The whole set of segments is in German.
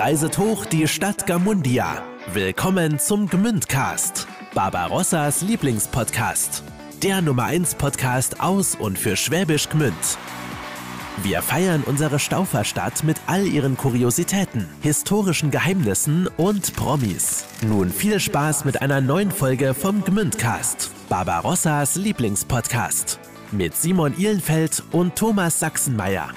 reiset hoch die Stadt Gamundia. Willkommen zum Gmündcast, Barbarossas Lieblingspodcast. Der Nummer 1 Podcast aus und für Schwäbisch Gmünd. Wir feiern unsere Stauferstadt mit all ihren Kuriositäten, historischen Geheimnissen und Promis. Nun viel Spaß mit einer neuen Folge vom Gmündcast, Barbarossas Lieblingspodcast. Mit Simon Ihlenfeld und Thomas Sachsenmeier.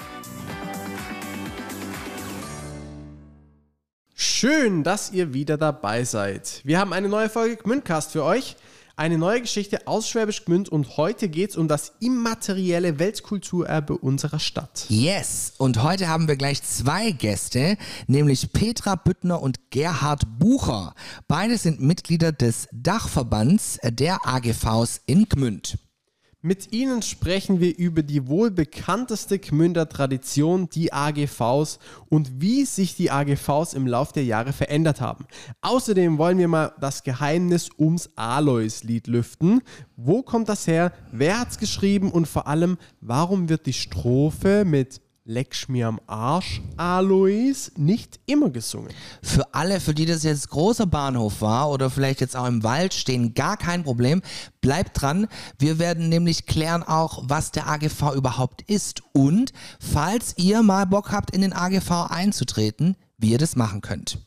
Schön, dass ihr wieder dabei seid. Wir haben eine neue Folge Gmündcast für euch. Eine neue Geschichte aus Schwäbisch Gmünd und heute geht es um das immaterielle Weltkulturerbe unserer Stadt. Yes, und heute haben wir gleich zwei Gäste, nämlich Petra Büttner und Gerhard Bucher. Beide sind Mitglieder des Dachverbands der AGVs in Gmünd. Mit Ihnen sprechen wir über die wohl bekannteste Gmünder Tradition, die AGVs und wie sich die AGVs im Laufe der Jahre verändert haben. Außerdem wollen wir mal das Geheimnis ums Alois-Lied lüften. Wo kommt das her? Wer hat's geschrieben? Und vor allem, warum wird die Strophe mit Lecksch mir am Arsch, Alois, nicht immer gesungen. Für alle, für die das jetzt großer Bahnhof war oder vielleicht jetzt auch im Wald stehen, gar kein Problem. Bleibt dran. Wir werden nämlich klären auch, was der AGV überhaupt ist und falls ihr mal Bock habt, in den AGV einzutreten, wie ihr das machen könnt.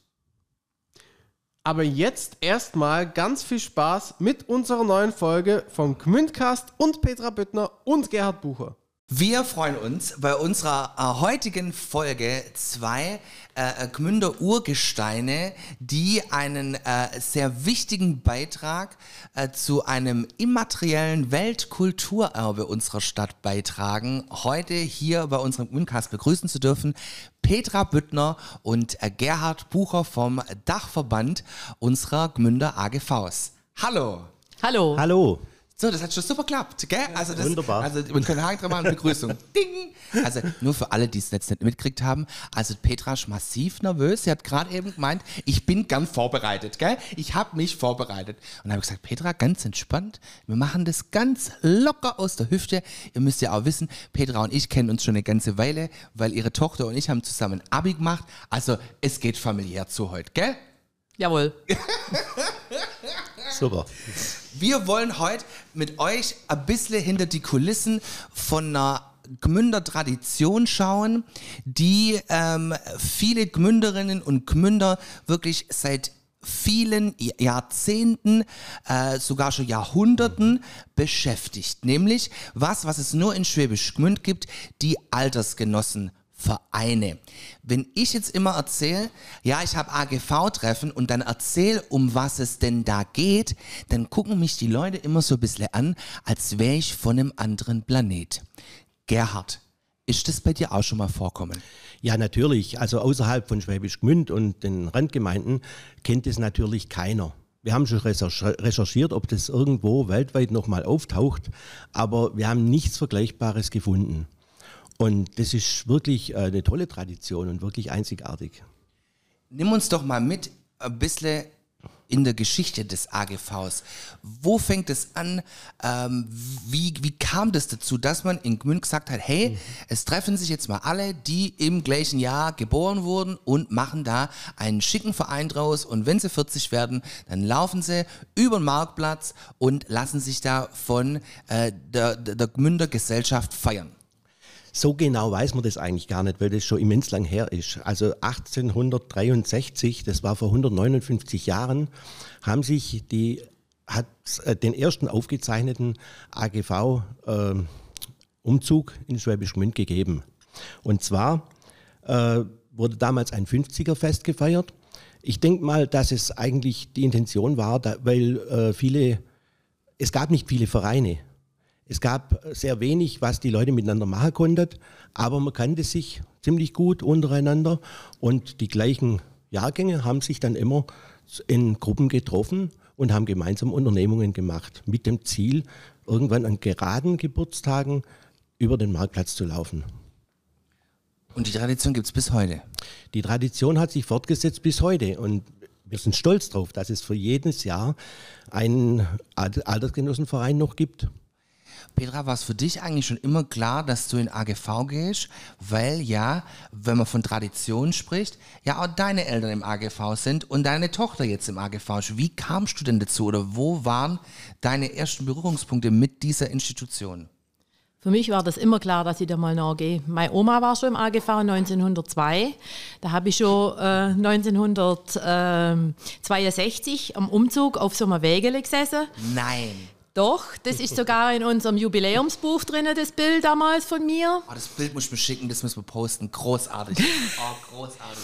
Aber jetzt erstmal ganz viel Spaß mit unserer neuen Folge vom Gmündcast und Petra Büttner und Gerhard Bucher. Wir freuen uns bei unserer äh, heutigen Folge zwei äh, Gmünder Urgesteine, die einen äh, sehr wichtigen Beitrag äh, zu einem immateriellen Weltkulturerbe unserer Stadt beitragen. Heute hier bei unserem Gmündcast begrüßen zu dürfen Petra Büttner und äh, Gerhard Bucher vom Dachverband unserer Gmünder AGVs. Hallo! Hallo. Hallo. So, das hat schon super geklappt, gell? Also das, wunderbar. Also wir können Haken dran machen, Begrüßung. Ding! Also nur für alle, die es jetzt nicht mitgekriegt haben. Also Petra ist massiv nervös. Sie hat gerade eben gemeint, ich bin gern vorbereitet, gell? Ich habe mich vorbereitet. Und dann habe ich gesagt, Petra, ganz entspannt. Wir machen das ganz locker aus der Hüfte. Ihr müsst ja auch wissen, Petra und ich kennen uns schon eine ganze Weile, weil ihre Tochter und ich haben zusammen Abi gemacht. Also es geht familiär zu heute, gell? Jawohl. Super. Wir wollen heute mit euch ein bisschen hinter die Kulissen von einer Gmünder Tradition schauen, die ähm, viele Gmünderinnen und Gmünder wirklich seit vielen Jahrzehnten, äh, sogar schon Jahrhunderten beschäftigt. Nämlich was, was es nur in Schwäbisch Gmünd gibt, die Altersgenossen Vereine. Wenn ich jetzt immer erzähle, ja, ich habe AGV-Treffen und dann erzähle, um was es denn da geht, dann gucken mich die Leute immer so ein bisschen an, als wäre ich von einem anderen Planet. Gerhard, ist das bei dir auch schon mal vorkommen? Ja, natürlich. Also außerhalb von Schwäbisch Gmünd und den Randgemeinden kennt es natürlich keiner. Wir haben schon recherchiert, ob das irgendwo weltweit nochmal auftaucht, aber wir haben nichts Vergleichbares gefunden. Und das ist wirklich äh, eine tolle Tradition und wirklich einzigartig. Nimm uns doch mal mit ein bisschen in der Geschichte des AGVs. Wo fängt es an? Ähm, wie, wie kam das dazu, dass man in Gmünd gesagt hat, hey, mhm. es treffen sich jetzt mal alle, die im gleichen Jahr geboren wurden und machen da einen schicken Verein draus und wenn sie 40 werden, dann laufen sie über den Marktplatz und lassen sich da von äh, der, der Gmünder Gesellschaft feiern. So genau weiß man das eigentlich gar nicht, weil das schon immens lang her ist. Also 1863, das war vor 159 Jahren, haben sich die, hat äh, den ersten aufgezeichneten AGV-Umzug äh, in Schwäbisch Gmünd gegeben. Und zwar äh, wurde damals ein 50er-Fest gefeiert. Ich denke mal, dass es eigentlich die Intention war, da, weil äh, viele, es gab nicht viele Vereine. Es gab sehr wenig, was die Leute miteinander machen konnten, aber man kannte sich ziemlich gut untereinander und die gleichen Jahrgänge haben sich dann immer in Gruppen getroffen und haben gemeinsam Unternehmungen gemacht, mit dem Ziel, irgendwann an geraden Geburtstagen über den Marktplatz zu laufen. Und die Tradition gibt es bis heute? Die Tradition hat sich fortgesetzt bis heute und wir sind stolz darauf, dass es für jedes Jahr einen Altersgenossenverein noch gibt. Petra, war es für dich eigentlich schon immer klar, dass du in AGV gehst? Weil ja, wenn man von Tradition spricht, ja auch deine Eltern im AGV sind und deine Tochter jetzt im AGV ist. Wie kamst du denn dazu oder wo waren deine ersten Berührungspunkte mit dieser Institution? Für mich war das immer klar, dass ich da mal nachgehe. Meine Oma war schon im AGV 1902. Da habe ich schon äh, 1962 am Umzug auf so einem Wägele gesessen. Nein. Doch, das ist sogar in unserem Jubiläumsbuch drin, das Bild damals von mir. Oh, das Bild muss ich mir schicken, das müssen wir posten. Großartig. Oh, großartig.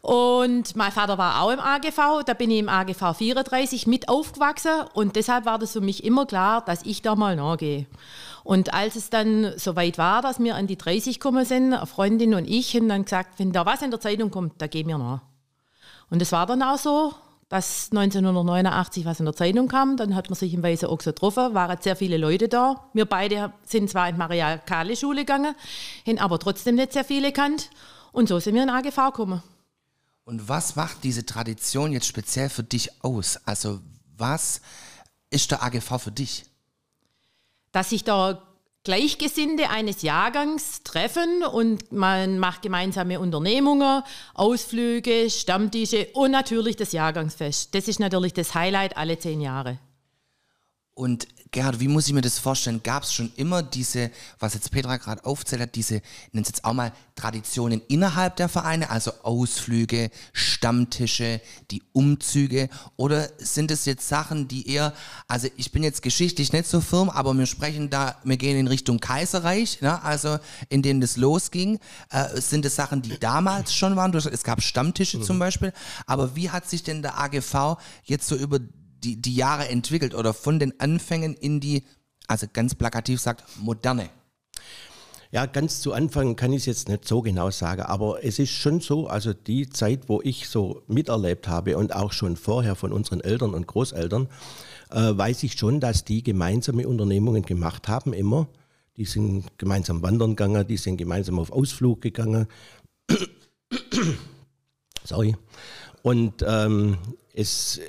Und mein Vater war auch im AGV, da bin ich im AGV 34 mit aufgewachsen und deshalb war das für mich immer klar, dass ich da mal nachgehe. Und als es dann soweit war, dass wir an die 30 gekommen sind, eine Freundin und ich, haben dann gesagt, wenn da was in der Zeitung kommt, da gehen wir nach. Und es war dann auch so dass 1989 was in der Zeitung kam. Dann hat man sich im Weißen Ochse getroffen, waren sehr viele Leute da. Wir beide sind zwar in die Maria-Kahle-Schule gegangen, haben aber trotzdem nicht sehr viele gekannt. Und so sind wir in AGV gekommen. Und was macht diese Tradition jetzt speziell für dich aus? Also was ist der AGV für dich? Dass sich da Gleichgesinnte eines Jahrgangs treffen und man macht gemeinsame Unternehmungen, Ausflüge, Stammtische und natürlich das Jahrgangsfest. Das ist natürlich das Highlight alle zehn Jahre. Und Gerhard, wie muss ich mir das vorstellen? Gab es schon immer diese, was jetzt Petra gerade aufzählt hat, diese, nennt es jetzt auch mal Traditionen innerhalb der Vereine, also Ausflüge, Stammtische, die Umzüge? Oder sind es jetzt Sachen, die eher, also ich bin jetzt geschichtlich nicht so firm, aber wir sprechen da, wir gehen in Richtung Kaiserreich, ne? also in denen das losging. Äh, sind es Sachen, die damals schon waren? Es gab Stammtische mhm. zum Beispiel. Aber wie hat sich denn der AGV jetzt so über die, die Jahre entwickelt oder von den Anfängen in die, also ganz plakativ sagt, moderne? Ja, ganz zu Anfang kann ich es jetzt nicht so genau sagen, aber es ist schon so, also die Zeit, wo ich so miterlebt habe und auch schon vorher von unseren Eltern und Großeltern, äh, weiß ich schon, dass die gemeinsame Unternehmungen gemacht haben, immer. Die sind gemeinsam wandern gegangen, die sind gemeinsam auf Ausflug gegangen. Sorry. Und ähm, es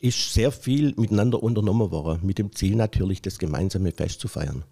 ist sehr viel miteinander unternommen worden, mit dem Ziel natürlich, das gemeinsame Fest zu feiern.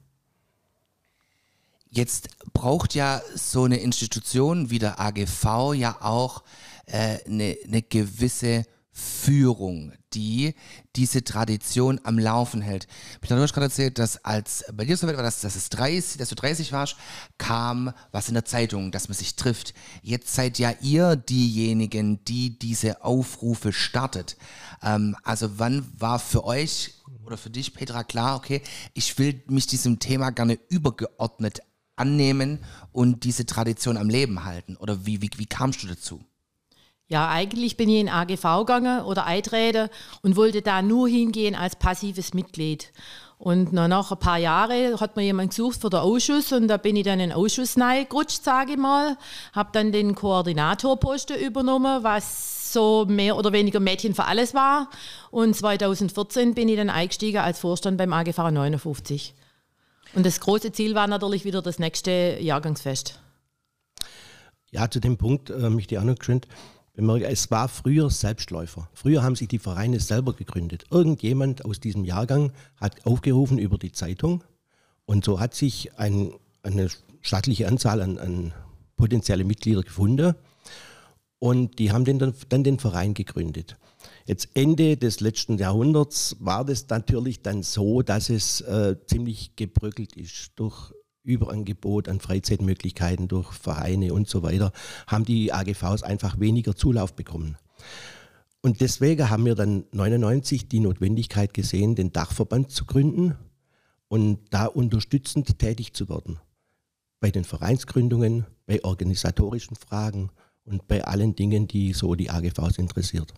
Jetzt braucht ja so eine Institution wie der AGV ja auch äh, eine, eine gewisse Führung, die diese Tradition am Laufen hält. Peter, du hast gerade erzählt, dass als bei dir so weit war, dass, dass, es 30, dass du 30 warst, kam was in der Zeitung, dass man sich trifft. Jetzt seid ja ihr diejenigen, die diese Aufrufe startet. Ähm, also wann war für euch oder für dich, Petra, klar, okay, ich will mich diesem Thema gerne übergeordnet annehmen und diese Tradition am Leben halten? Oder wie, wie, wie kamst du dazu? Ja, eigentlich bin ich in AGV gegangen oder eintreten und wollte da nur hingehen als passives Mitglied. Und nach ein paar Jahren hat mir jemand gesucht für den Ausschuss und da bin ich dann in den Ausschuss reingerutscht, sage ich mal. Habe dann den Koordinatorposten übernommen, was so mehr oder weniger Mädchen für alles war. Und 2014 bin ich dann eingestiegen als Vorstand beim AGV 59. Und das große Ziel war natürlich wieder das nächste Jahrgangsfest. Ja, zu dem Punkt äh, möchte ich auch noch geschwind bemerke, es war früher Selbstläufer. Früher haben sich die Vereine selber gegründet. Irgendjemand aus diesem Jahrgang hat aufgerufen über die Zeitung und so hat sich ein, eine stattliche Anzahl an, an potenzielle Mitglieder gefunden und die haben den, dann den Verein gegründet. Jetzt Ende des letzten Jahrhunderts war das natürlich dann so, dass es äh, ziemlich gebröckelt ist durch Überangebot an Freizeitmöglichkeiten durch Vereine und so weiter, haben die AGVs einfach weniger Zulauf bekommen. Und deswegen haben wir dann 99 die Notwendigkeit gesehen, den Dachverband zu gründen und da unterstützend tätig zu werden. Bei den Vereinsgründungen, bei organisatorischen Fragen und bei allen Dingen, die so die AGVs interessiert.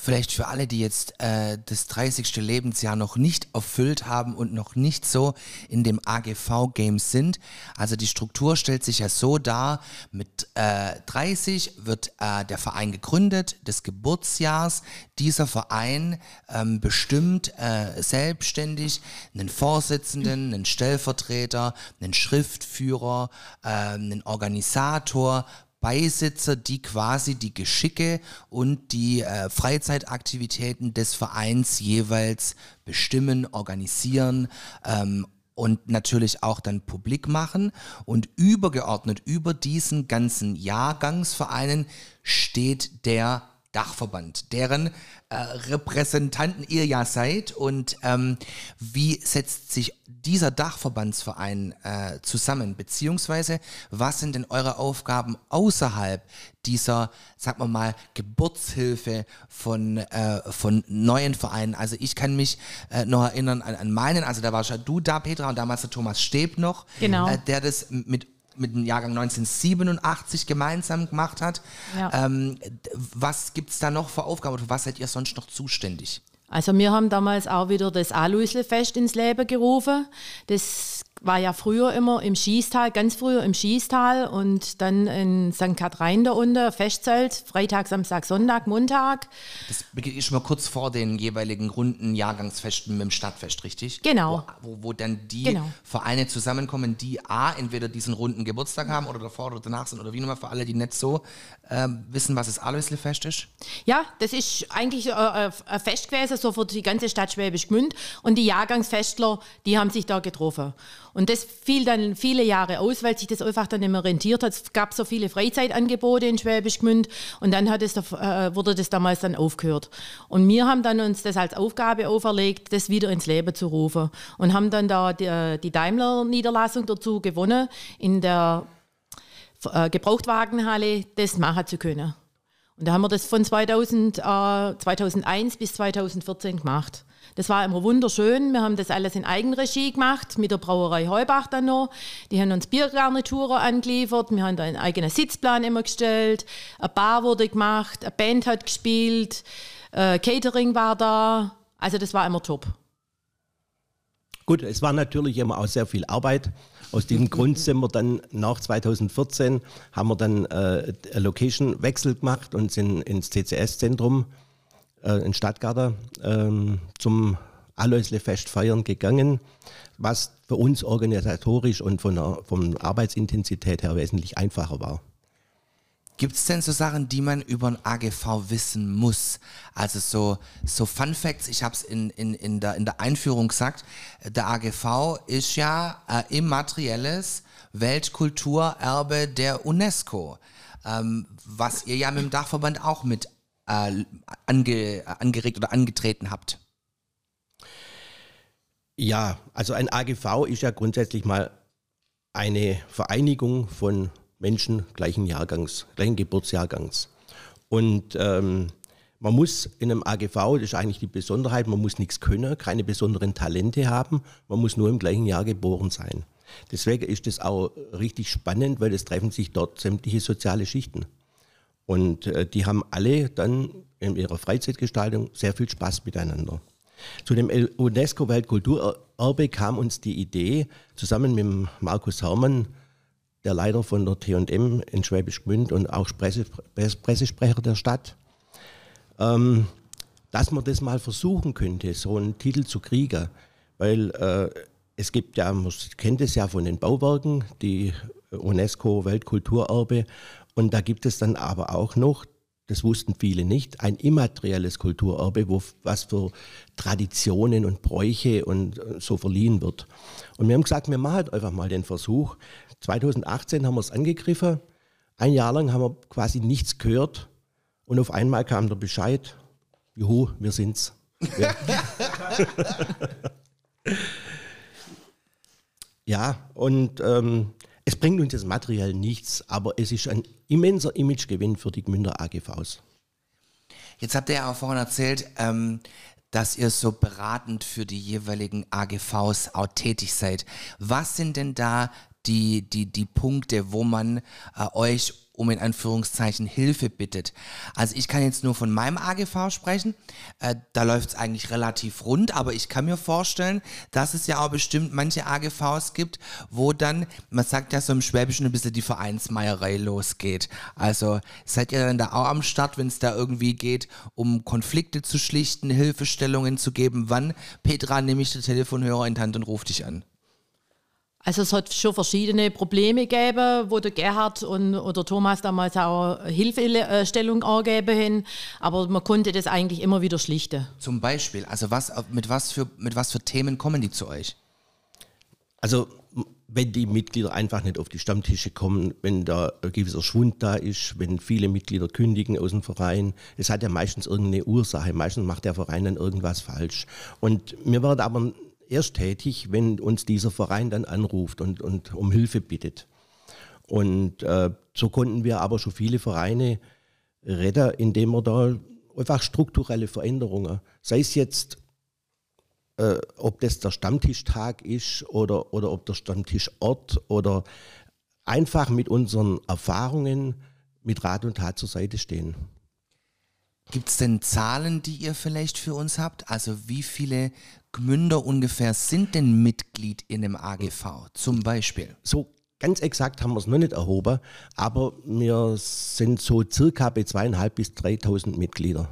Vielleicht für alle, die jetzt äh, das 30. Lebensjahr noch nicht erfüllt haben und noch nicht so in dem AGV-Game sind. Also die Struktur stellt sich ja so dar, mit äh, 30 wird äh, der Verein gegründet, des Geburtsjahrs. Dieser Verein ähm, bestimmt äh, selbstständig einen Vorsitzenden, einen Stellvertreter, einen Schriftführer, äh, einen Organisator, Beisitzer, die quasi die Geschicke und die äh, Freizeitaktivitäten des Vereins jeweils bestimmen, organisieren ähm, und natürlich auch dann publik machen. Und übergeordnet über diesen ganzen Jahrgangsvereinen steht der Dachverband, deren äh, Repräsentanten ihr ja seid. Und ähm, wie setzt sich dieser Dachverbandsverein äh, zusammen? Beziehungsweise, was sind denn eure Aufgaben außerhalb dieser, sagen wir mal, Geburtshilfe von, äh, von neuen Vereinen? Also ich kann mich äh, noch erinnern an, an meinen, also da war schon du da, Petra, und damals der Thomas Steb noch, Genau. äh, der das mit mit dem Jahrgang 1987 gemeinsam gemacht hat. Ja. Ähm, was gibt es da noch für Aufgaben oder was seid ihr sonst noch zuständig? Also wir haben damals auch wieder das Aloisle-Fest ins Leben gerufen. Das war ja früher immer im Schießtal, ganz früher im Schießtal und dann in St. Kathrein da unten, Festzelt, Freitag, Samstag, Sonntag, Montag. Das beginnt schon mal kurz vor den jeweiligen runden Jahrgangsfesten mit dem Stadtfest, richtig? Genau. Wo, wo, wo dann die Genau. Vereine zusammenkommen, die A, entweder diesen runden Geburtstag haben oder davor oder danach sind oder wie nochmal für alle, die nicht so ähm, wissen, was das Aloisle-Fest ist. Ja, das ist eigentlich äh, äh, ein Fest gewesen, so für die ganze Stadt Schwäbisch Gmünd. Und die Jahrgangsfestler, die haben sich da getroffen. Und das fiel dann viele Jahre aus, weil sich das einfach dann nicht mehr rentiert hat. Es gab so viele Freizeitangebote in Schwäbisch Gmünd und dann hat es, äh, wurde das damals dann aufgehört. Und wir haben dann uns das als Aufgabe auferlegt, das wieder ins Leben zu rufen. Und haben dann da die, die Daimler-Niederlassung dazu gewonnen, in der äh, Gebrauchtwagenhalle das machen zu können. Und da haben wir das von 2000, äh, 2001 bis 2014 gemacht. Das war immer wunderschön. Wir haben das alles in Eigenregie gemacht, mit der Brauerei Heubach dann noch. Die haben uns Biergarnituren angeliefert. Wir haben da einen eigenen Sitzplan immer gestellt. Eine Bar wurde gemacht, eine Band hat gespielt, äh, Catering war da. Also das war immer top. Gut, es war natürlich immer auch sehr viel Arbeit. Aus diesem Grund sind wir dann nach 2014 haben wir dann äh, Location-Wechsel gemacht und sind ins CCS-Zentrum äh, in Stadtgarten ähm, zum Aloisle-Fest feiern gegangen, was für uns organisatorisch und von der von Arbeitsintensität her wesentlich einfacher war. Gibt es denn so Sachen, die man über ein AGV wissen muss? Also so, so Fun Facts, ich habe es in, in, in, der, in der Einführung gesagt, der AGV ist ja äh, immaterielles Weltkulturerbe der UNESCO, ähm, was ihr ja mit dem Dachverband auch mit äh, ange, angeregt oder angetreten habt. Ja, also ein AGV ist ja grundsätzlich mal eine Vereinigung von Menschen gleichen Jahrgangs, gleichen Geburtsjahrgangs. Und ähm, man muss in einem AGV, das ist eigentlich die Besonderheit, man muss nichts können, keine besonderen Talente haben, man muss nur im gleichen Jahr geboren sein. Deswegen ist das auch richtig spannend, weil es treffen sich dort sämtliche soziale Schichten. Und äh, die haben alle dann in ihrer Freizeitgestaltung sehr viel Spaß miteinander. Zu dem UNESCO-Weltkulturerbe kam uns die Idee, zusammen mit Markus Herrmann, der Leiter von der T&M in Schwäbisch Gmünd und auch Presse, Pressesprecher der Stadt, ähm, dass man das mal versuchen könnte, so einen Titel zu kriegen. Weil äh, es gibt ja, man kennt es ja von den Bauwerken, die UNESCO-Weltkulturerbe. Und da gibt es dann aber auch noch, das wussten viele nicht, ein immaterielles Kulturerbe, wo was für Traditionen und Bräuche und äh, so verliehen wird. Und wir haben gesagt, wir machen halt einfach mal den Versuch. 2018 haben wir es angegriffen. Ein Jahr lang haben wir quasi nichts gehört. Und auf einmal kam der Bescheid, juhu, wir sind's. Ja, ja und ähm, es bringt uns das materiell nichts, aber es ist ein immenser Imagegewinn für die Gmünder AGVs. Jetzt habt ihr ja auch vorhin erzählt, ähm, dass ihr so beratend für die jeweiligen AGVs auch tätig seid. Was sind denn da die, die, die Punkte, wo man äh, euch um in Anführungszeichen Hilfe bittet. Also ich kann jetzt nur von meinem AGV sprechen. Äh, da läuft es eigentlich relativ rund, aber ich kann mir vorstellen, dass es ja auch bestimmt manche AGVs gibt, wo dann, man sagt ja so im Schwäbischen ein bisschen die Vereinsmeierei losgeht. Also seid ihr dann da auch am Start, wenn es da irgendwie geht, um Konflikte zu schlichten, Hilfestellungen zu geben? Wann, Petra, nehme ich den Telefonhörer in die Hand und ruf dich an? Also es hat schon verschiedene Probleme gegeben, wo der Gerhard und oder Thomas damals auch Hilfestellung angegeben haben, aber man konnte das eigentlich immer wieder schlichten. Zum Beispiel, also was, mit was für, mit was für Themen kommen die zu euch? Also wenn die Mitglieder einfach nicht auf die Stammtische kommen, wenn da ein gewisser Schwund da ist, wenn viele Mitglieder kündigen aus dem Verein. Es hat ja meistens irgendeine Ursache. Meistens macht der Verein dann irgendwas falsch. Und mir wird aber erst tätig, wenn uns dieser Verein dann anruft und, und um Hilfe bittet. Und äh, so konnten wir aber schon viele Vereine retten, indem wir da einfach strukturelle Veränderungen, sei es jetzt äh, ob das der Stammtischtag ist oder, oder ob der Stammtischort oder einfach mit unseren Erfahrungen mit Rat und Tat zur Seite stehen. Gibt es denn Zahlen, die ihr vielleicht für uns habt? Also wie viele Gmünder ungefähr sind denn Mitglied in dem AGV zum Beispiel? So ganz exakt haben wir es noch nicht erhoben, aber wir sind so circa bei zweieinhalb bis 3.000 Mitglieder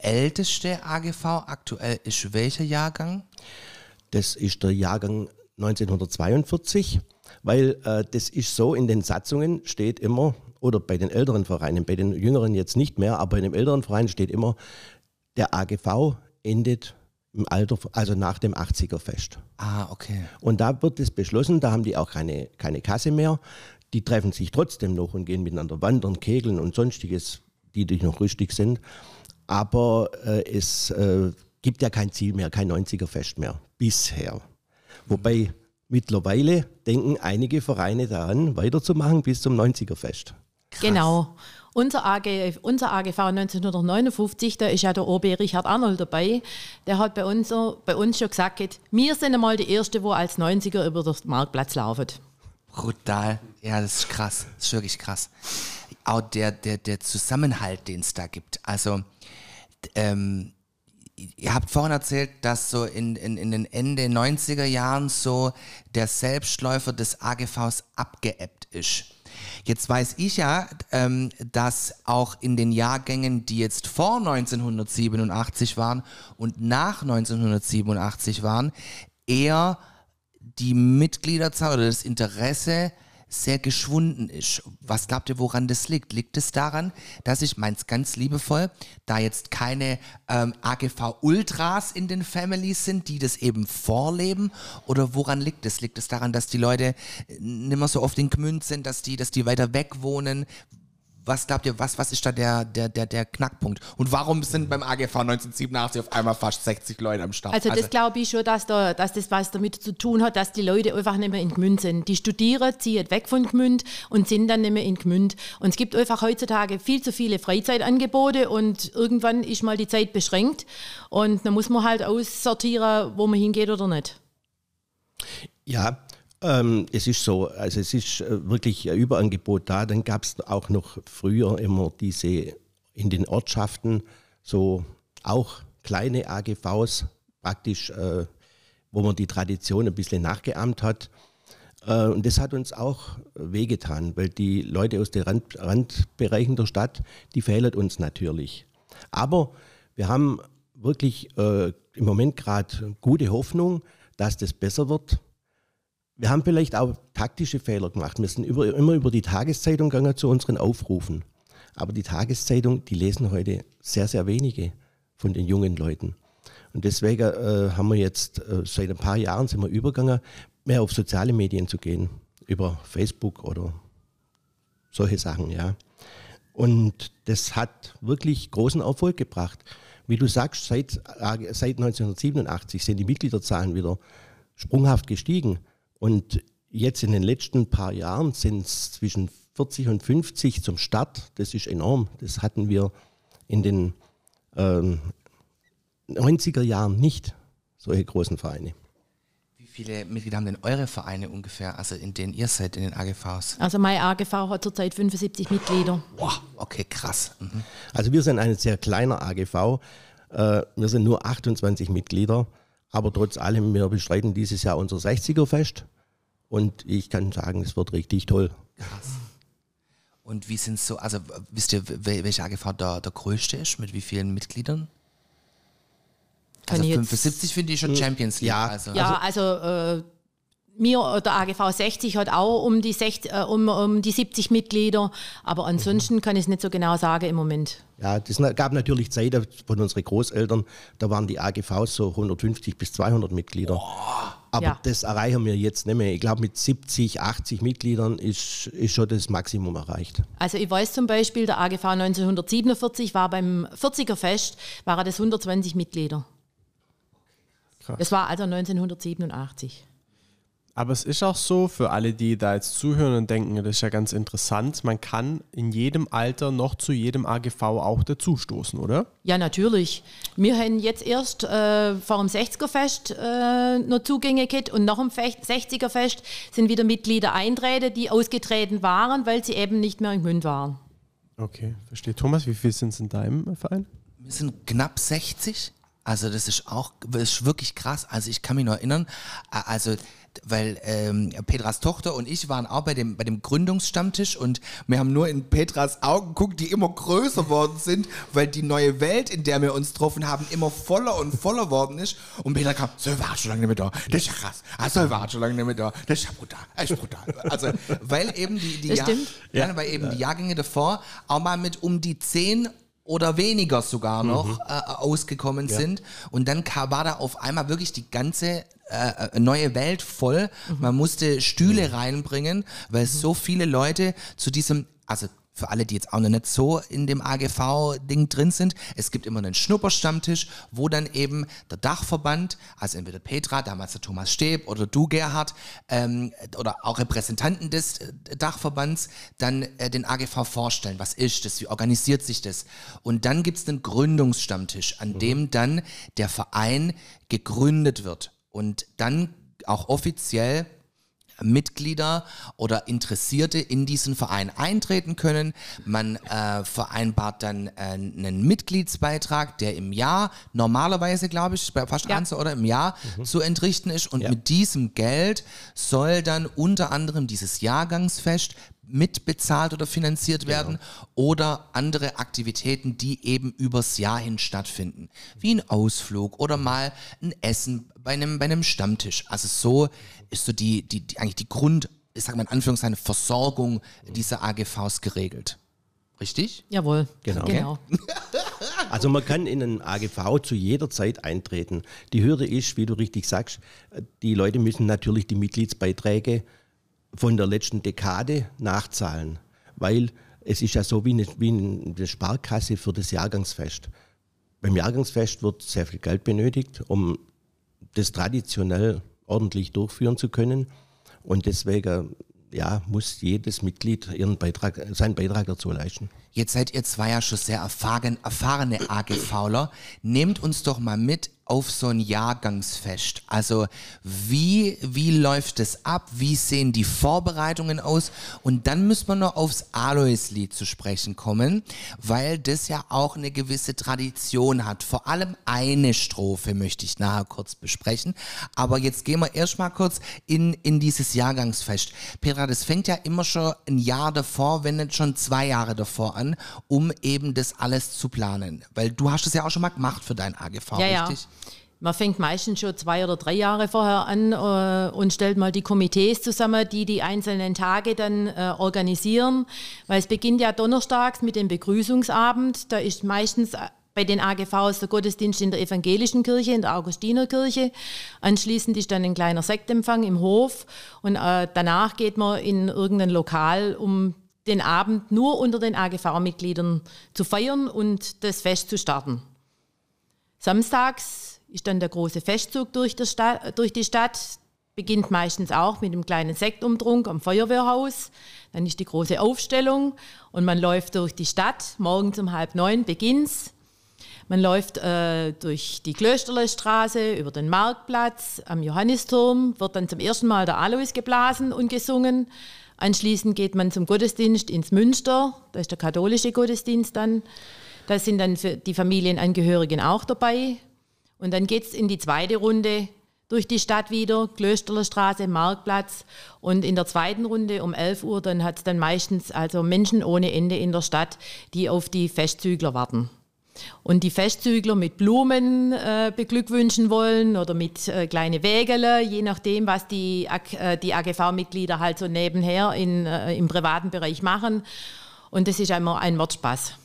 älteste AGV aktuell ist welcher Jahrgang? Das ist der Jahrgang 1942, weil äh, das ist so, in den Satzungen steht immer, oder bei den älteren Vereinen, bei den jüngeren jetzt nicht mehr, aber in dem älteren Verein steht immer, der AGV endet im Alter, also nach dem 80er Fest. Ah, okay. Und da wird es beschlossen, da haben die auch keine, keine Kasse mehr. Die treffen sich trotzdem noch und gehen miteinander wandern, kegeln und sonstiges, die, die noch rüstig sind aber äh, es äh, gibt ja kein Ziel mehr, kein 90er-Fest mehr bisher. Wobei mittlerweile denken einige Vereine daran, weiterzumachen bis zum 90er-Fest. Genau. Unser, AG, unser AGV 1959, da ist ja der OB Richard Arnold dabei, der hat bei uns, bei uns schon gesagt, wir sind einmal die Erste, wo als 90er über den Marktplatz laufen. Brutal. Ja, das ist krass. Das ist wirklich krass. Auch der, der, der Zusammenhalt, den es da gibt. Also, ähm, ihr habt vorhin erzählt, dass so in, in, in den Ende 90er Jahren so der Selbstläufer des AGVs abgeebbt ist. Jetzt weiß ich ja, ähm, dass auch in den Jahrgängen, die jetzt vor 1987 waren und nach 1987 waren, eher die Mitgliederzahl oder das Interesse sehr geschwunden ist. Was glaubt ihr, woran das liegt? Liegt es daran, dass ich, meins ganz liebevoll, da jetzt keine ähm, AGV-Ultras in den Families sind, die das eben vorleben? Oder woran liegt es? Liegt es daran, dass die Leute äh, nicht mehr so oft in Gmünd sind, dass die, dass die weiter weg wohnen? Was glaubt ihr, was, was ist da der, der, der, der Knackpunkt? Und warum sind beim AGV 1987 auf einmal fast 60 Leute am Start? Also, das also glaube ich schon, dass, da, dass das was damit zu tun hat, dass die Leute einfach nicht mehr in Gmünd sind. Die studieren, ziehen weg von Gmünd und sind dann nicht mehr in Gmünd. Und es gibt einfach heutzutage viel zu viele Freizeitangebote und irgendwann ist mal die Zeit beschränkt und dann muss man halt aussortieren, wo man hingeht oder nicht. Ja, ähm, es ist so, also es ist äh, wirklich ein Überangebot da. Dann gab es auch noch früher immer diese in den Ortschaften so auch kleine AGVs, praktisch, äh, wo man die Tradition ein bisschen nachgeahmt hat. Äh, und das hat uns auch wehgetan, weil die Leute aus den Rand, Randbereichen der Stadt, die fehlen uns natürlich. Aber wir haben wirklich äh, im Moment gerade gute Hoffnung, dass das besser wird wir haben vielleicht auch taktische Fehler gemacht. Wir sind über, immer über die Tageszeitung gegangen zu unseren Aufrufen. Aber die Tageszeitung, die lesen heute sehr, sehr wenige von den jungen Leuten. Und deswegen äh, haben wir jetzt äh, seit ein paar Jahren sind wir übergegangen, mehr auf soziale Medien zu gehen, über Facebook oder solche Sachen, ja. Und das hat wirklich großen Erfolg gebracht. Wie du sagst, seit, äh, seit 1987 sind die Mitgliederzahlen wieder sprunghaft gestiegen. Und jetzt in den letzten paar Jahren sind es zwischen 40 und 50 zum Start. Das ist enorm. Das hatten wir in den ähm, 90er Jahren nicht, solche großen Vereine. Wie viele Mitglieder haben denn eure Vereine ungefähr, also in denen ihr seid, in den AGVs? Also mein AGV hat zurzeit 75 Mitglieder. Wow, okay, krass. Mhm. Also wir sind ein sehr kleiner AGV. Äh, wir sind nur 28 Mitglieder. Aber trotz allem, wir bestreiten dieses Jahr unser 60er-Fest. Und ich kann sagen, es wird richtig toll. Krass. Und wie sind so, also wisst ihr, welche AGV da der größte ist? Mit wie vielen Mitgliedern? Also 75 finde ich schon hm, Champions League. Ja, also, ja, also, also äh, mir, der AGV 60 hat auch um die, 60, äh, um, um die 70 Mitglieder, aber ansonsten kann ich es nicht so genau sagen im Moment. Ja, es gab natürlich Zeiten von unseren Großeltern, da waren die AGVs so 150 bis 200 Mitglieder. Oh. Aber Ja. das erreichen wir jetzt nicht mehr. Ich glaube, mit 70, 80 Mitgliedern ist, ist schon das Maximum erreicht. Also ich weiß zum Beispiel, der AGV 1947 war beim 40er Fest, waren das 120 Mitglieder. Das war also 1987. Aber es ist auch so, für alle, die da jetzt zuhören und denken, das ist ja ganz interessant, man kann in jedem Alter noch zu jedem AGV auch dazustoßen, oder? Ja, natürlich. Wir haben jetzt erst äh, vor dem 60er-Fest äh, noch Zugänge gehabt und nach dem Fech- 60er-Fest sind wieder Mitglieder eintreten, die ausgetreten waren, weil sie eben nicht mehr im Gmünd waren. Okay, verstehe. Thomas, wie viel sind es in deinem Verein? Wir sind knapp 60. Also das ist auch das ist wirklich krass. Also ich kann mich noch erinnern, also weil ähm, Petras Tochter und ich waren auch bei dem, bei dem Gründungsstammtisch und wir haben nur in Petras Augen geguckt, die immer größer worden sind, weil die neue Welt, in der wir uns getroffen haben, immer voller und voller worden ist. Und Petra kam, so war schon lange nicht mehr da. Das ist ja krass. Ah, so war schon lange nicht mehr da. Das ist ja brutal. Echt brutal. Also, weil eben die, die, Das stimmt. ja, weil eben die Jahrgänge davor auch mal mit um die zehn oder weniger sogar noch äh, ausgekommen sind. Und dann war da auf einmal wirklich die ganze äh, äh, neue Welt voll. Man musste Stühle reinbringen, weil so viele Leute zu diesem, also für alle, die jetzt auch noch nicht so in dem AGV-Ding drin sind, es gibt immer einen Schnupperstammtisch, wo dann eben der Dachverband, also entweder Petra, damals der Thomas Steb oder du Gerhard, ähm, oder auch Repräsentanten des äh, Dachverbands, dann äh, den AGV vorstellen. Was ist das? Wie organisiert sich das? Und dann gibt es einen Gründungsstammtisch, an dem dann der Verein gegründet wird und dann auch offiziell Mitglieder oder Interessierte in diesen Verein eintreten können. Man äh, vereinbart dann äh, einen Mitgliedsbeitrag, der im Jahr normalerweise, glaube ich, bei fast Ja. so, oder im Jahr zu entrichten ist. Und mit diesem Geld soll dann unter anderem dieses Jahrgangsfest mitbezahlt oder finanziert werden oder andere Aktivitäten, die eben übers Jahr hin stattfinden. Wie ein Ausflug oder mal ein Essen bei einem, bei einem Stammtisch. Also so ist so die, die, die eigentlich die Grund, ich sag mal in Anführungszeichen, Versorgung dieser AGVs geregelt. Richtig? Jawohl. Genau. genau. Also man kann in einen AGV zu jeder Zeit eintreten. Die Hürde ist, wie du richtig sagst, die Leute müssen natürlich die Mitgliedsbeiträge von der letzten Dekade nachzahlen, weil es ist ja so wie eine, wie eine Sparkasse für das Jahrgangsfest. Beim Jahrgangsfest wird sehr viel Geld benötigt, um das traditionell ordentlich durchführen zu können. Und deswegen ja, muss jedes Mitglied ihren Beitrag, seinen Beitrag dazu leisten. Jetzt seid ihr zwei ja schon sehr erfahren, erfahrene AGVler. Nehmt uns doch mal mit auf so ein Jahrgangsfest. Also wie, wie läuft es ab? Wie sehen die Vorbereitungen aus? Und dann müssen wir noch aufs Alois-Lied zu sprechen kommen, weil das ja auch eine gewisse Tradition hat. Vor allem eine Strophe möchte ich nachher kurz besprechen. Aber jetzt gehen wir erstmal kurz in, in dieses Jahrgangsfest. Petra, das fängt ja immer schon ein Jahr davor, wenn nicht schon zwei Jahre davor an, um eben das alles zu planen. Weil du hast es ja auch schon mal gemacht für dein AGV, Ja, ja. Man fängt meistens schon zwei oder drei Jahre vorher an äh, und stellt mal die Komitees zusammen, die die einzelnen Tage dann äh, organisieren. Weil es beginnt ja donnerstags mit dem Begrüßungsabend. Da ist meistens äh, bei den AGVs der Gottesdienst in der evangelischen Kirche, in der Augustinerkirche. Anschließend ist dann ein kleiner Sektempfang im Hof und äh, danach geht man in irgendein Lokal, um den Abend nur unter den AGV-Mitgliedern zu feiern und das Fest zu starten. Samstags ist dann der große Festzug durch, Stadt, durch die Stadt. Beginnt meistens auch mit einem kleinen Sektumtrunk am Feuerwehrhaus. Dann ist die große Aufstellung und man läuft durch die Stadt. Morgens um halb neun beginnt's. Man läuft äh, durch die Klösterlerstraße, über den Marktplatz, am Johannisturm, wird dann zum ersten Mal der Alois geblasen und gesungen. Anschließend geht man zum Gottesdienst ins Münster, da ist der katholische Gottesdienst dann. Da sind dann die Familienangehörigen auch dabei. Und dann geht es in die zweite Runde durch die Stadt wieder, Klösterlerstraße, Marktplatz. Und in der zweiten Runde um 11 Uhr, dann hat es dann meistens also Menschen ohne Ende in der Stadt, die auf die Festzügler warten. Und die Festzügler mit Blumen äh, beglückwünschen wollen oder mit äh, kleine Wägele, je nachdem, was die, äh, die AGV-Mitglieder halt so nebenher in, äh, im privaten Bereich machen. Und das ist einmal ein Mordspaß.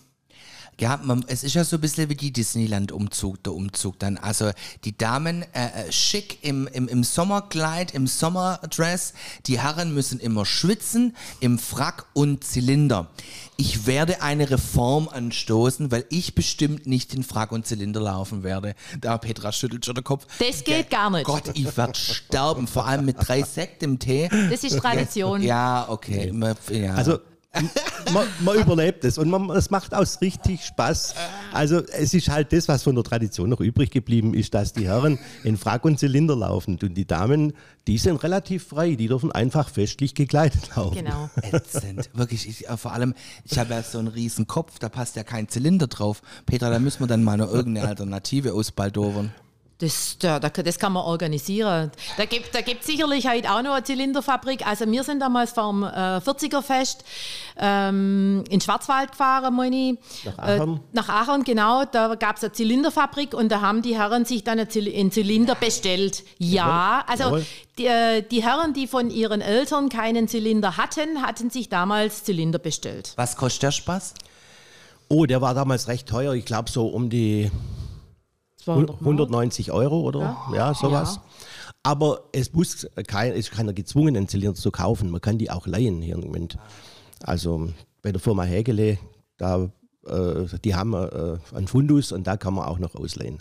Ja, man, es ist ja so ein bisschen wie die Disneyland-Umzug, der Umzug dann. Also die Damen äh, äh, schick im, im, im Sommerkleid, im Sommerdress, die Herren müssen immer schwitzen, im Frack und Zylinder. Ich werde eine Reform anstoßen, weil ich bestimmt nicht in Frack und Zylinder laufen werde. Da Petra schüttelt schon den Kopf. Das geht gar nicht. Gott, ich werde sterben, vor allem mit drei Sekt im Tee. Das ist Tradition. Ja, okay. Ja. Also man, man überlebt es und man, es macht auch richtig Spaß. Also es ist halt das, was von der Tradition noch übrig geblieben ist, dass die Herren in Frack und Zylinder laufen und die Damen, die sind relativ frei, die dürfen einfach festlich gekleidet laufen. Genau. ätzend. Wirklich, ich, äh, vor allem, ich habe ja so einen riesen Kopf, da passt ja kein Zylinder drauf. Petra, da müssen wir dann mal noch irgendeine Alternative ausbaldowern. Das, da, da- das kann man organisieren. Da gibt da gibt sicherlich heute auch noch eine Zylinderfabrik. Also wir sind damals vom äh, 40er-Fest ähm, in Schwarzwald gefahren, meine ich. Nach Aachen? Äh, nach Aachen, genau. Da gab es eine Zylinderfabrik und da haben die Herren sich dann einen Zyl- einen Zylinder bestellt. Ja, also die, äh, die Herren, die von ihren Eltern keinen Zylinder hatten, hatten sich damals Zylinder bestellt. Was kostet der Spaß? Oh, der war damals recht teuer, ich glaube so um die 200 Mark. 190 Euro oder ja, sowas. Ja. Aber es muss kein, ist keiner gezwungen, einen Zylinder zu kaufen. Man kann die auch leihen hier im Moment. Also bei der Firma Hägele, da, äh, die haben äh, einen Fundus und da kann man auch noch ausleihen.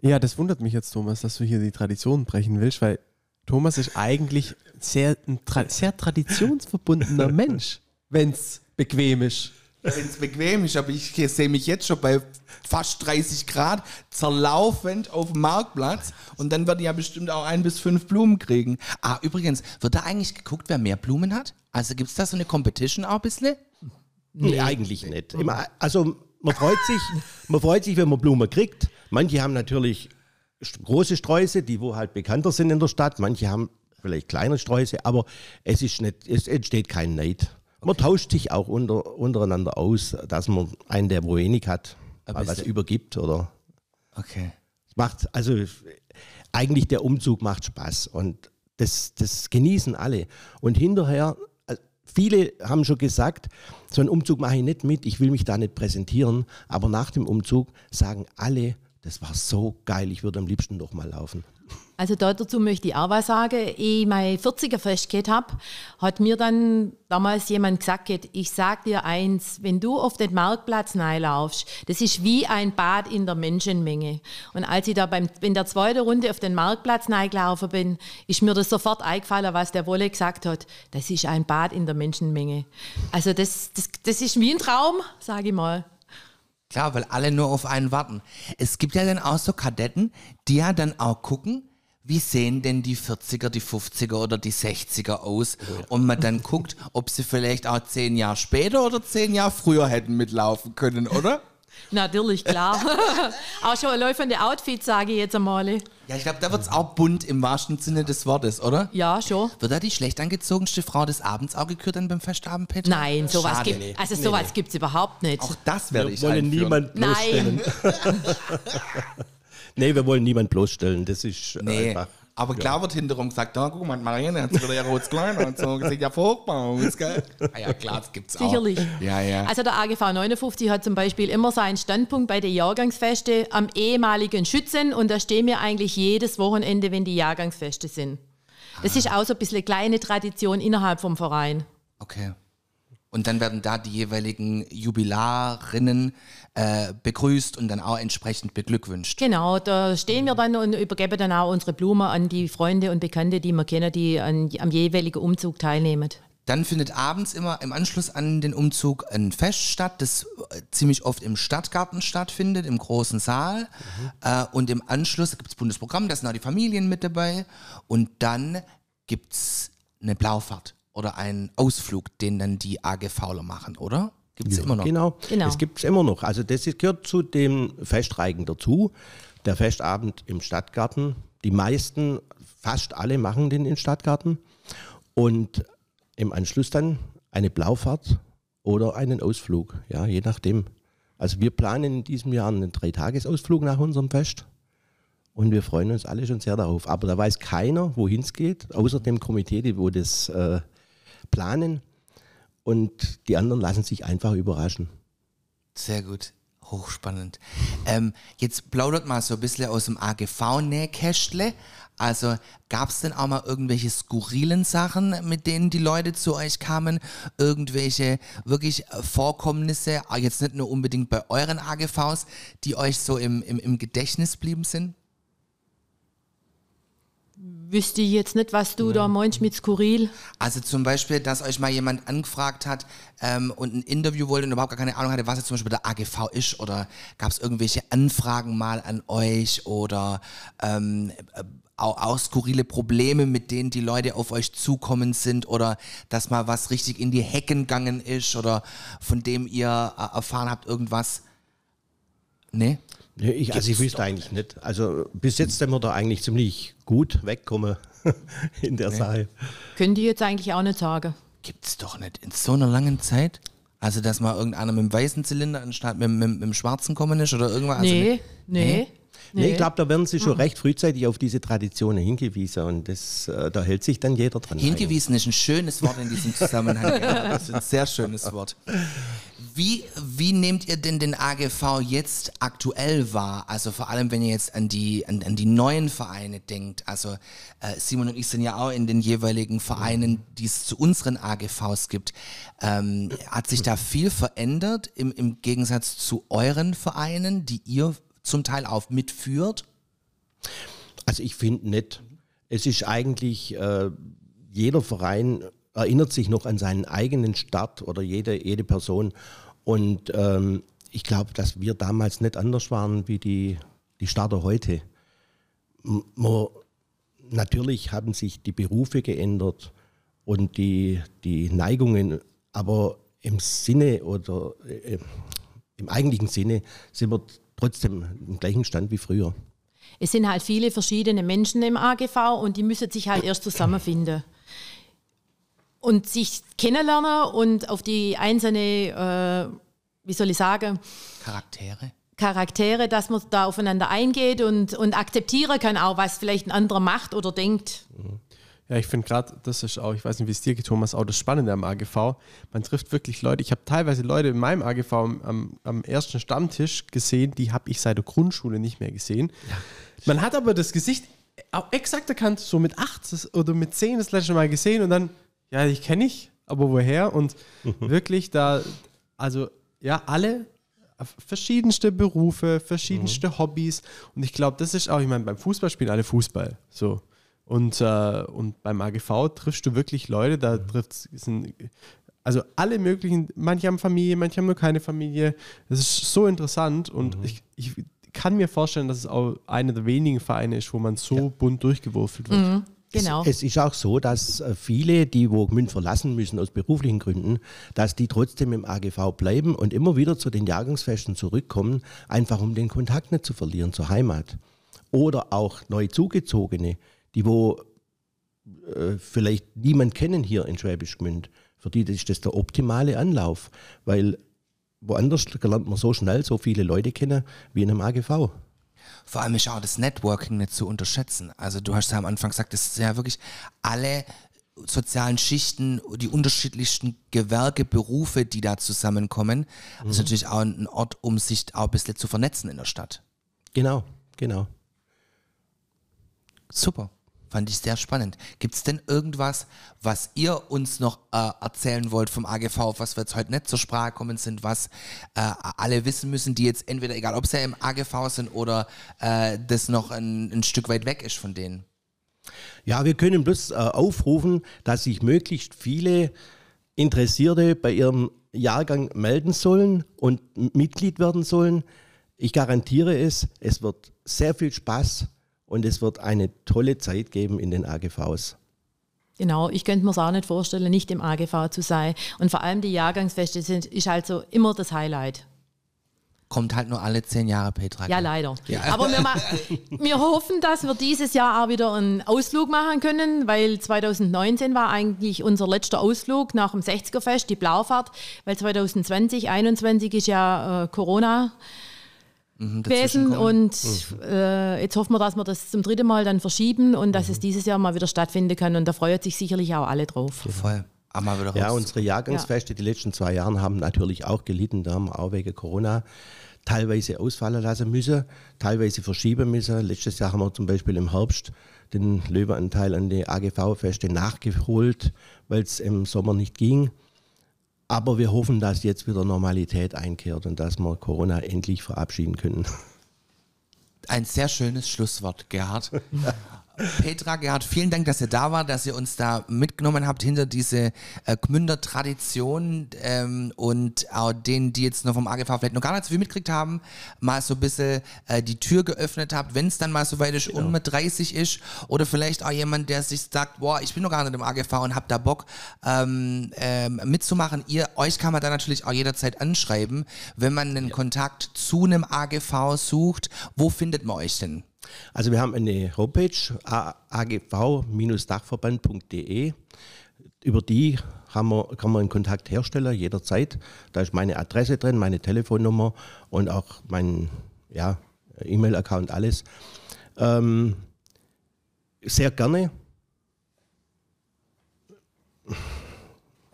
Ja, das wundert mich jetzt, Thomas, dass du hier die Tradition brechen willst, weil Thomas ist eigentlich sehr, ein tra sehr traditionsverbundener Mensch, wenn es bequem ist. Wenn es bequem ist, aber ich sehe mich jetzt schon bei fast 30 Grad zerlaufend auf dem Marktplatz und dann werde ich ja bestimmt auch ein bis fünf Blumen kriegen. Ah, übrigens, wird da eigentlich geguckt, wer mehr Blumen hat? Also gibt es da so eine Competition auch ein bisschen? Nee, eigentlich nicht. Immer, also man freut sich, man freut sich, wenn man Blumen kriegt. Manche haben natürlich große Sträuße, die wo halt bekannter sind in der Stadt. Manche haben vielleicht kleine Sträuße, aber es ist nicht, es entsteht kein Neid. Man tauscht sich auch unter, untereinander aus, dass man einen, der wo wenig hat, mal was übergibt oder Okay. macht, also eigentlich der Umzug macht Spaß und das, das genießen alle. Und hinterher, äh, viele haben schon gesagt, so einen Umzug mache ich nicht mit, ich will mich da nicht präsentieren, aber nach dem Umzug sagen alle, das war so geil, ich würde am liebsten noch mal laufen. Also da dazu möchte ich auch was sagen. Ich mein 40er Fest gehabt habe, hat mir dann damals jemand gesagt, ich sag dir eins, wenn du auf den Marktplatz laufst, das ist wie ein Bad in der Menschenmenge. Und als ich da beim, in der zweiten Runde auf den Marktplatz gelaufen bin, ist mir das sofort eingefallen, was der Wolle gesagt hat. Das ist ein Bad in der Menschenmenge. Also das, das, das ist wie ein Traum, sage ich mal. Klar, weil alle nur auf einen warten. Es gibt ja dann auch so Kadetten, die ja dann auch gucken, wie sehen denn die 40er, die 50er oder die 60er aus? Und man dann guckt, ob sie vielleicht auch zehn Jahre später oder zehn Jahre früher hätten mitlaufen können, oder? Natürlich, klar. auch schon laufende Outfits, sage ich jetzt einmal. Ja, ich glaube, da wird's auch bunt im wahrsten Sinne des Wortes, oder? Ja, schon. Wird da die schlecht angezogenste Frau des Abends auch gekürt dann beim Festabend, Peter? Nein, sowas Schade. gibt also sowas gibt's überhaupt nicht. Auch das werde ich Wir wollen einführen. niemand bloßstellen. Nein, Nee, wir wollen niemand bloßstellen, das ist Nee, einfach. Aber klar wird hinterrum gesagt, ja, guck mal, Marianne hat wieder ihr rotes Kleid und so, sieht ja furchtbar aus, gell? Ah ja, klar, das gibt's auch. sicherlich. Ja, ja. Also der AGV 59 hat zum Beispiel immer seinen Standpunkt bei den Jahrgangsfeste am ehemaligen Schützen und da stehen wir eigentlich jedes Wochenende, wenn die Jahrgangsfeste sind. Das ist auch so ein bisschen eine kleine Tradition innerhalb vom Verein. Okay. Und dann werden da die jeweiligen Jubilarinnen äh, begrüßt und dann auch entsprechend beglückwünscht. Genau, da stehen wir dann und übergeben dann auch unsere Blumen an die Freunde und Bekannte, die wir kennen, die an, am jeweiligen Umzug teilnehmen. Dann findet abends immer im Anschluss an den Umzug ein Fest statt, das äh, ziemlich oft im Stadtgarten stattfindet, im großen Saal. Äh, und im Anschluss gibt es Bundesprogramm, da sind auch die Familien mit dabei. Und dann gibt es eine Blaufahrt oder einen Ausflug, den dann die AGVler machen, oder? Gibt es immer noch. Genau, Genau. das gibt es immer noch. Also das gehört zu dem Festreigen dazu. Der Festabend im Stadtgarten. Die meisten, fast alle machen den im Stadtgarten. Und im Anschluss dann eine Blaufahrt oder einen Ausflug, ja, je nachdem. Also wir planen in diesem Jahr einen Dreitagesausflug nach unserem Fest. Und wir freuen uns alle schon sehr darauf. Aber da weiß keiner, wohin es geht, außer dem Komitee, die wo das äh, planen. Und die anderen lassen sich einfach überraschen. Sehr gut. Hochspannend. Ähm, jetzt plaudert mal so ein bisschen aus dem AGV-Nähkästle. Also gab es denn auch mal irgendwelche skurrilen Sachen, mit denen die Leute zu euch kamen? Irgendwelche wirklich Vorkommnisse, ah, jetzt nicht nur unbedingt bei euren AGVs, die euch so im, im, im Gedächtnis blieben sind? Wüsste ich jetzt nicht, was du da meinst mit skurril. Also zum Beispiel, dass euch mal jemand angefragt hat ähm, und ein Interview wollte und überhaupt gar keine Ahnung hatte, was jetzt zum Beispiel der AGV ist oder gab es irgendwelche Anfragen mal an euch oder ähm, äh, auch, auch skurrile Probleme, mit denen die Leute auf euch zukommen sind oder dass mal was richtig in die Hecken gegangen ist oder von dem ihr äh, erfahren habt irgendwas? Nee? Nee, ich, also ich wüsste eigentlich nicht. Also bis jetzt sind wir da eigentlich ziemlich gut wegkommen in der Sache. Könnte ich jetzt eigentlich auch nicht sagen. Gibt's doch nicht in so einer langen Zeit. Also, dass mal irgendeiner mit dem weißen Zylinder anstatt mit, mit, mit dem schwarzen kommen ist oder irgendwas. Also Nee, mit- nee. Nee, ich glaube, da werden sie schon recht frühzeitig auf diese Traditionen hingewiesen und das, äh, da hält sich dann jeder dran. Hingewiesen ist ein schönes Wort in diesem Zusammenhang. ja. Das ist ein sehr schönes Wort. Wie, wie nehmt ihr denn den AGV jetzt aktuell wahr? Also vor allem, wenn ihr jetzt an die, an, an die neuen Vereine denkt. Also äh, Simon und ich sind ja auch in den jeweiligen Vereinen, die es zu unseren AGVs gibt. Ähm, hat sich da viel verändert im, im Gegensatz zu euren Vereinen, die ihr zum Teil auch mitführt? Also ich finde nicht. Es ist eigentlich, äh, jeder Verein erinnert sich noch an seinen eigenen Start oder jede, jede Person. Und ähm, ich glaube, dass wir damals nicht anders waren wie die, die Starter heute. Man, natürlich haben sich die Berufe geändert und die, die Neigungen, aber im Sinne oder äh, im eigentlichen Sinne sind wir trotzdem im gleichen Stand wie früher. Es sind halt viele verschiedene Menschen im AGV und die müssen sich halt erst zusammenfinden. Und sich kennenlernen und auf die einzelne, äh, wie soll ich sagen, Charaktere? Charaktere, dass man da aufeinander eingeht und, und akzeptieren kann auch, was vielleicht ein anderer macht oder denkt. Ja, ich finde gerade, das ist auch, ich weiß nicht, wie es dir geht, Thomas, auch das Spannende am AGV. Man trifft wirklich Leute. Ich habe teilweise Leute in meinem AGV am, am, ersten Stammtisch gesehen, die habe ich seit der Grundschule nicht mehr gesehen. Man hat aber das Gesicht auch exakt erkannt, so mit acht oder mit zehn das letzte Mal gesehen und dann, ja, ich kenne ich, aber woher? Und wirklich da, also ja, alle verschiedenste Berufe, verschiedenste Hobbys. Und ich glaube, das ist auch, ich meine, beim Fußball spielen alle Fußball. So. Und, äh, und beim AGV triffst du wirklich Leute, da trifft sind also alle möglichen, manche haben Familie, manche haben nur keine Familie. Das ist so interessant und ich, ich kann mir vorstellen, dass es auch einer der wenigen Vereine ist, wo man so bunt durchgewürfelt wird. Genau. Es ist auch so, dass äh, viele, die wo Gmünd verlassen müssen aus beruflichen Gründen, dass die trotzdem im AGV bleiben und immer wieder zu den Jahrgangsfesten zurückkommen, einfach um den Kontakt nicht zu verlieren zur Heimat. Oder auch neu zugezogene, die wo äh, vielleicht niemand kennen hier in Schwäbisch Gmünd. Für die ist das der optimale Anlauf, weil woanders lernt man so schnell so viele Leute kennen wie in einem AGV. Vor allem ist auch das Networking nicht zu unterschätzen. Also du hast ja am Anfang gesagt, das sind ja wirklich alle sozialen Schichten, die unterschiedlichsten Gewerke, Berufe, die da zusammenkommen. Das ist natürlich auch ein Ort, um sich auch ein bisschen zu vernetzen in der Stadt. Genau, genau. Super. Fand ich sehr spannend. Gibt es denn irgendwas, was ihr uns noch äh, erzählen wollt vom AGV, was wir jetzt heute nicht zur Sprache kommen sind, was äh, alle wissen müssen, die jetzt entweder, egal ob sie im AGV sind oder äh, das noch ein, ein Stück weit weg ist von denen? Ja, wir können bloß äh, aufrufen, dass sich möglichst viele Interessierte bei ihrem Jahrgang melden sollen und Mitglied werden sollen. Ich garantiere es, es wird sehr viel Spaß und es wird eine tolle Zeit geben in den AGVs. Genau, ich könnte mir es auch nicht vorstellen, nicht im AGV zu sein. Und vor allem die Jahrgangsfeste sind, ist halt so immer das Highlight. Kommt halt nur alle zehn Jahre, Petra. Ja, leider. Aber wir, wir hoffen, dass wir dieses Jahr auch wieder einen Ausflug machen können, weil 2019 war eigentlich unser letzter Ausflug nach dem 60er-Fest, die Blaufahrt, weil 2020, 2021 ist ja äh, Corona gewesen dazwischenkommen. und äh, jetzt hoffen wir, dass wir das zum dritten Mal dann verschieben und dass es dieses Jahr mal wieder stattfinden kann und da freuen sich sicherlich auch alle drauf. Voll. auch mal wieder Ja, raus. unsere Jahrgangsfeste die letzten zwei Jahre haben natürlich auch gelitten. Da haben wir auch wegen Corona teilweise ausfallen lassen müssen, teilweise verschieben müssen. Letztes Jahr haben wir zum Beispiel im Herbst den Löwenanteil an die AGV-Feste nachgeholt, weil es im Sommer nicht ging. Aber wir hoffen, dass jetzt wieder Normalität einkehrt und dass wir Corona endlich verabschieden können. Ein sehr schönes Schlusswort, Gerhard. Petra, Gerhard, vielen Dank, dass ihr da wart, dass ihr uns da mitgenommen habt hinter diese äh, Gmünder Tradition ähm, und auch denen, die jetzt noch vom AGV vielleicht noch gar nicht so viel mitgekriegt haben, mal so ein bisschen äh, die Tür geöffnet habt, wenn es dann mal so weit ist und mit 30 ist oder vielleicht auch jemand, der sich sagt, boah, ich bin noch gar nicht im AGV und hab da Bock ähm, ähm, mitzumachen. Ihr, euch kann man da natürlich auch jederzeit anschreiben, wenn man einen Kontakt zu einem AGV sucht. Wo findet man euch denn? Also wir haben eine Homepage agv-dachverband.de. Über die wir, kann man einen Kontakt herstellen, jederzeit. Da ist meine Adresse drin, meine Telefonnummer und auch mein ja, E-Mail-Account, alles. Ähm, sehr gerne.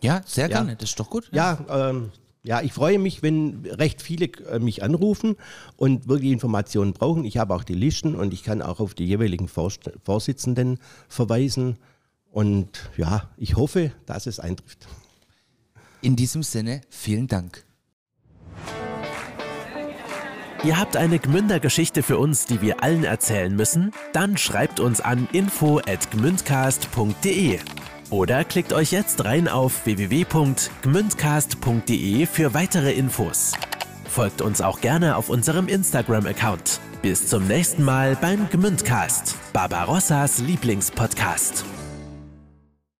Ja, sehr Ja. gerne. Das ist doch gut. Ja, ähm, ja, ich freue mich, wenn recht viele äh, mich anrufen und wirklich Informationen brauchen. Ich habe auch die Listen und ich kann auch auf die jeweiligen Vorsitzenden verweisen. Und ja, ich hoffe, dass es eintrifft. In diesem Sinne, vielen Dank. Ihr habt eine Gmünder-Geschichte für uns, die wir allen erzählen müssen? Dann schreibt uns an info@gmündcast.de oder klickt euch jetzt rein auf www.gmündcast.de für weitere Infos. Folgt uns auch gerne auf unserem Instagram-Account. Bis zum nächsten Mal beim Gmündcast, Barbarossas Lieblingspodcast.